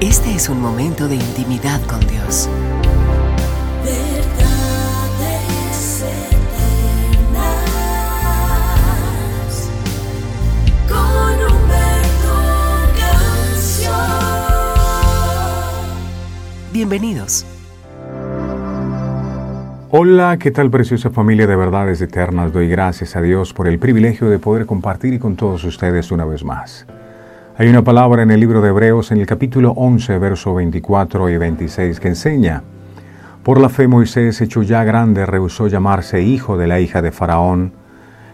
Este es un momento de intimidad con Dios. Verdades eternas con Canción. Bienvenidos. Hola, ¿qué tal preciosa familia de verdades eternas? Doy gracias a Dios por el privilegio de poder compartir con todos ustedes una vez más. Hay una palabra en el libro de Hebreos en el capítulo 11, verso 24 y 26 que enseña, Por la fe Moisés, hecho ya grande, rehusó llamarse hijo de la hija de Faraón,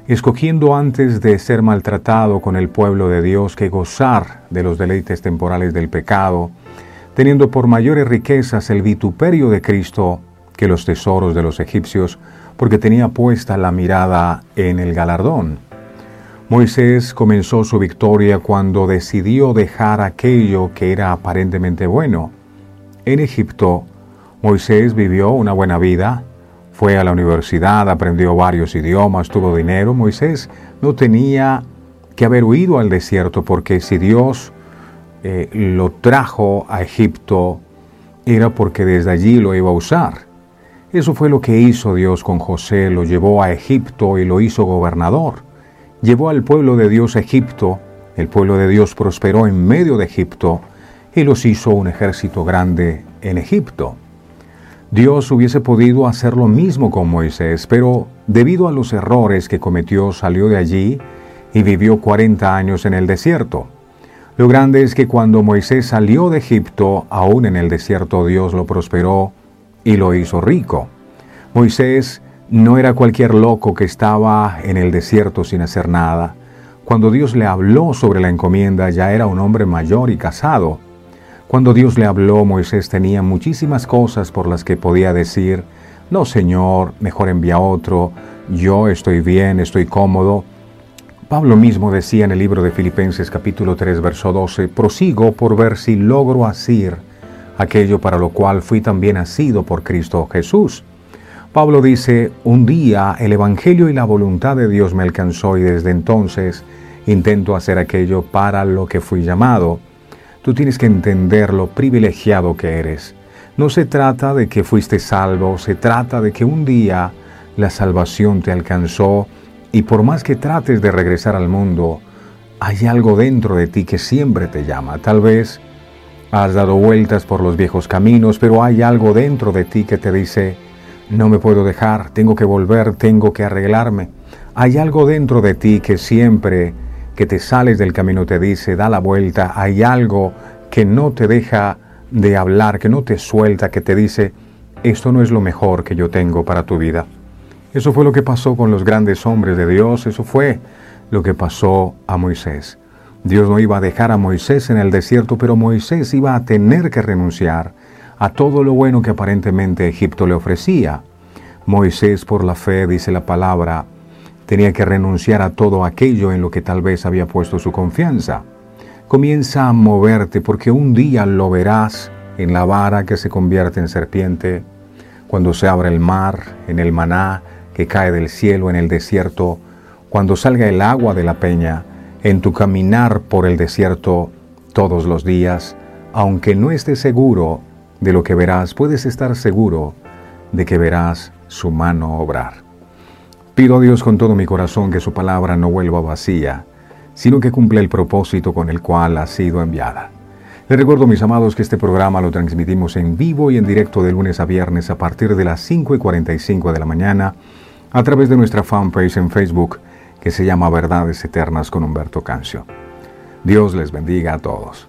escogiendo antes de ser maltratado con el pueblo de Dios que gozar de los deleites temporales del pecado, teniendo por mayores riquezas el vituperio de Cristo que los tesoros de los egipcios, porque tenía puesta la mirada en el galardón. Moisés comenzó su victoria cuando decidió dejar aquello que era aparentemente bueno. En Egipto, Moisés vivió una buena vida, fue a la universidad, aprendió varios idiomas, tuvo dinero. Moisés no tenía que haber huido al desierto porque si Dios eh, lo trajo a Egipto era porque desde allí lo iba a usar. Eso fue lo que hizo Dios con José, lo llevó a Egipto y lo hizo gobernador llevó al pueblo de Dios a Egipto, el pueblo de Dios prosperó en medio de Egipto y los hizo un ejército grande en Egipto. Dios hubiese podido hacer lo mismo con Moisés, pero debido a los errores que cometió salió de allí y vivió 40 años en el desierto. Lo grande es que cuando Moisés salió de Egipto, aún en el desierto Dios lo prosperó y lo hizo rico. Moisés no era cualquier loco que estaba en el desierto sin hacer nada. Cuando Dios le habló sobre la encomienda ya era un hombre mayor y casado. Cuando Dios le habló, Moisés tenía muchísimas cosas por las que podía decir, no Señor, mejor envía otro, yo estoy bien, estoy cómodo. Pablo mismo decía en el libro de Filipenses capítulo 3, verso 12, prosigo por ver si logro asir aquello para lo cual fui también asido por Cristo Jesús. Pablo dice, un día el Evangelio y la voluntad de Dios me alcanzó y desde entonces intento hacer aquello para lo que fui llamado. Tú tienes que entender lo privilegiado que eres. No se trata de que fuiste salvo, se trata de que un día la salvación te alcanzó y por más que trates de regresar al mundo, hay algo dentro de ti que siempre te llama. Tal vez has dado vueltas por los viejos caminos, pero hay algo dentro de ti que te dice, no me puedo dejar, tengo que volver, tengo que arreglarme. Hay algo dentro de ti que siempre que te sales del camino te dice, da la vuelta. Hay algo que no te deja de hablar, que no te suelta, que te dice, esto no es lo mejor que yo tengo para tu vida. Eso fue lo que pasó con los grandes hombres de Dios, eso fue lo que pasó a Moisés. Dios no iba a dejar a Moisés en el desierto, pero Moisés iba a tener que renunciar a todo lo bueno que aparentemente Egipto le ofrecía. Moisés, por la fe, dice la palabra, tenía que renunciar a todo aquello en lo que tal vez había puesto su confianza. Comienza a moverte porque un día lo verás en la vara que se convierte en serpiente, cuando se abre el mar, en el maná que cae del cielo en el desierto, cuando salga el agua de la peña, en tu caminar por el desierto todos los días, aunque no estés seguro de lo que verás, puedes estar seguro de que verás su mano obrar. Pido a Dios con todo mi corazón que su palabra no vuelva vacía, sino que cumpla el propósito con el cual ha sido enviada. Les recuerdo, mis amados, que este programa lo transmitimos en vivo y en directo de lunes a viernes a partir de las 5 y 45 de la mañana a través de nuestra fanpage en Facebook que se llama Verdades Eternas con Humberto Cancio. Dios les bendiga a todos.